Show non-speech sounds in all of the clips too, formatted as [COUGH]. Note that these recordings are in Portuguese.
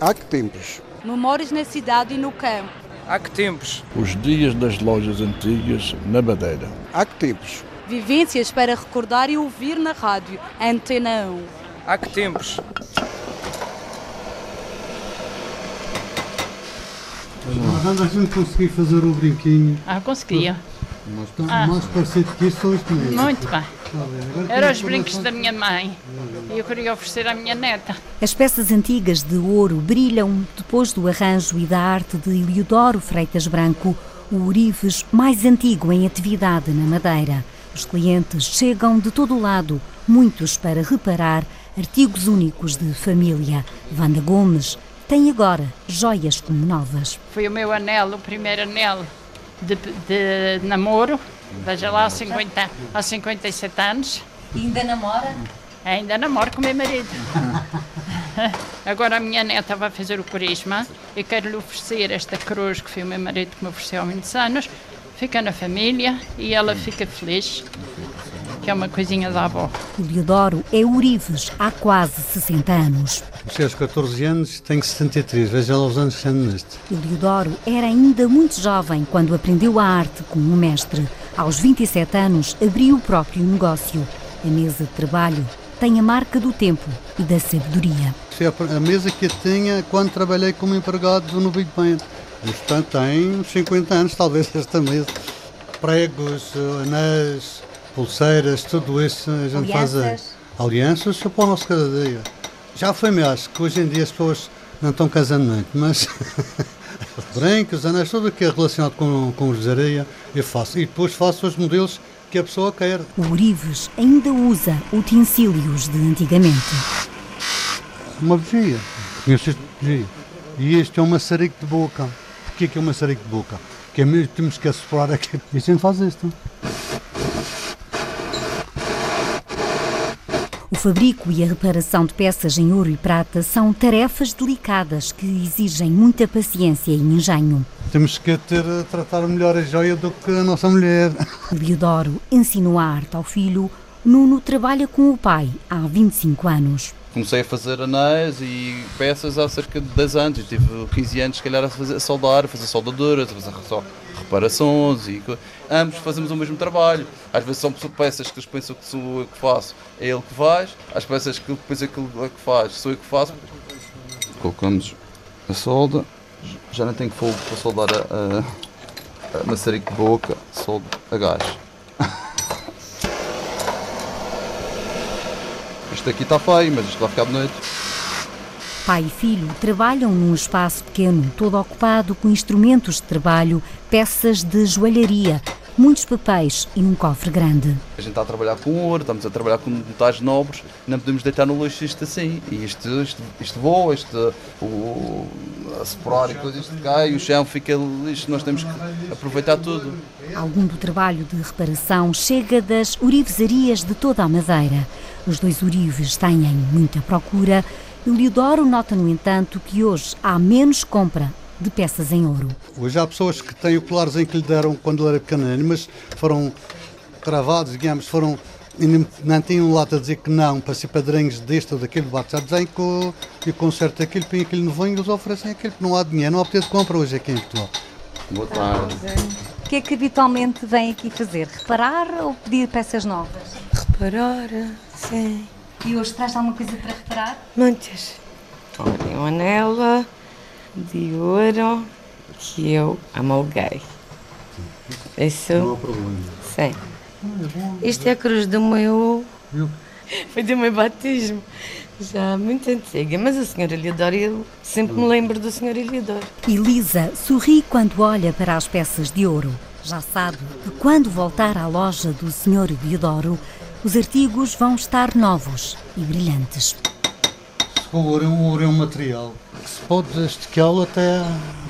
Há que tempos? Memórias na cidade e no campo. Há que tempos? Os dias das lojas antigas na Madeira. Há que tempos? Vivências para recordar e ouvir na rádio. Antena 1. Há que tempos? Quando a gente conseguir fazer o brinquinho, Ah, conseguia. Mas tão mais parecido que isso são os. Muito bem. Agora Eram os brincos da minha mãe. E eu queria oferecer à minha neta. As peças antigas de ouro brilham depois do arranjo e da arte de Eliodoro Freitas Branco, o Orives mais antigo em atividade na Madeira. Os clientes chegam de todo o lado, muitos para reparar artigos únicos de família. Wanda Gomes tem agora joias como novas. Foi o meu anel, o primeiro anel de, de namoro. Veja lá, há, 50, há 57 anos. E ainda namora? Ainda namoro com o meu marido. Agora a minha neta vai fazer o crisma e quero-lhe oferecer esta cruz que foi o meu marido que me ofereceu há muitos anos. Fica na família e ela fica feliz, que é uma coisinha da avó. Eliodoro é Orives há quase 60 anos. Os seus 14 anos, tenho 73. Veja lá os anos que ando neste. Eliodoro era ainda muito jovem quando aprendeu a arte com um mestre. Aos 27 anos, abriu o próprio negócio. A mesa de trabalho tem a marca do tempo e da sabedoria. Foi a a mesa que eu tinha quando trabalhei como empregado no Big Band. Portanto, tem uns 50 anos, talvez, esta mesa. Pregos, anéis, pulseiras, tudo isso a gente faz. aí. Alianças. Alianças, isso para o nosso cada dia. Já foi me acho que hoje em dia as pessoas não estão casando muito, mas [LAUGHS] brincos, anéis, tudo o que é relacionado com, com jogaria, eu faço. E depois faço os modelos que a pessoa quer. O Orives ainda usa utensílios de antigamente. Uma bugia. E este é um maçarico de boca. Porquê que é um maçarico de boca? Que é mesmo temos que assoprar aqui. E a gente faz isto. O fabrico e a reparação de peças em ouro e prata são tarefas delicadas que exigem muita paciência e engenho. Temos que ter, tratar melhor a joia do que a nossa mulher. [LAUGHS] Eliodoro ensinou a arte ao filho. Nuno trabalha com o pai há 25 anos. Comecei a fazer anéis e peças há cerca de 10 anos. Eu tive 15 anos, se calhar, a, fazer, a soldar, a fazer soldaduras, a fazer só reparações e ambos fazemos o mesmo trabalho. Às vezes são peças que eles pensam que sou eu que faço, é ele que faz. As peças que ele pensa que ele é que faz, sou eu que faço. Colocamos a solda, já não tenho fogo para soldar a, a, a maçarico de boca, soldo a gás. [LAUGHS] Isto aqui está feio, mas isto vai ficar bonito. Pai e filho trabalham num espaço pequeno, todo ocupado com instrumentos de trabalho, peças de joalharia, muitos papéis e um cofre grande. A gente está a trabalhar com ouro, estamos a trabalhar com metais nobres, não podemos deitar no lixo isto assim. E isto, isto, isto voa, isto, o, a separar e coisas, isto cai, o chão fica lixo, nós temos que aproveitar tudo. Algum do trabalho de reparação chega das orivesarias de toda a Madeira. Os dois orives têm muita procura. Eliodoro nota, no entanto, que hoje há menos compra de peças em ouro. Hoje há pessoas que têm o colarzinho que lhe deram quando ele era pequenino, mas foram cravados, digamos, foram. e não- tinham lá a dizer que não, para ser padrinhos deste ou daquele barco. Já dizem que o, e o conserto aquilo, põe aquilo no vinho e eles oferecem aquilo, porque não há dinheiro, não há poder de compra hoje aqui em Portugal. Boa tarde. O que é que habitualmente vem aqui fazer? Reparar ou pedir peças novas? Reparar, sim. E hoje traz alguma coisa para reparar? Muitas. Tem um anel de ouro que eu amalguei. Isso. Não há problema. Sim. Isto é a cruz do meu. Foi do meu batismo. Já muito antiga. Mas o Sr. Eliodoro, eu sempre me lembro do Sr. Eliodoro. Elisa sorri quando olha para as peças de ouro. Já sabe que quando voltar à loja do Sr. Eliodoro, os artigos vão estar novos e brilhantes. O ouro, é um- o ouro é um material que se pode esticá-lo até,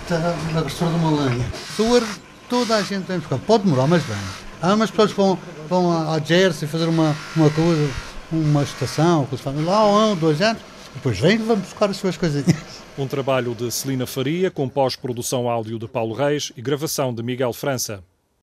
até na grossura de uma lenha. O ouro, toda a gente tem buscar. Pode demorar, mas vem. Há umas pessoas que vão, vão à Jersey fazer uma, uma coisa, uma estação, que fazem lá um, dois anos, depois vêm e vão buscar as suas coisinhas. Um trabalho de Celina Faria, com pós-produção áudio de Paulo Reis e gravação de Miguel França.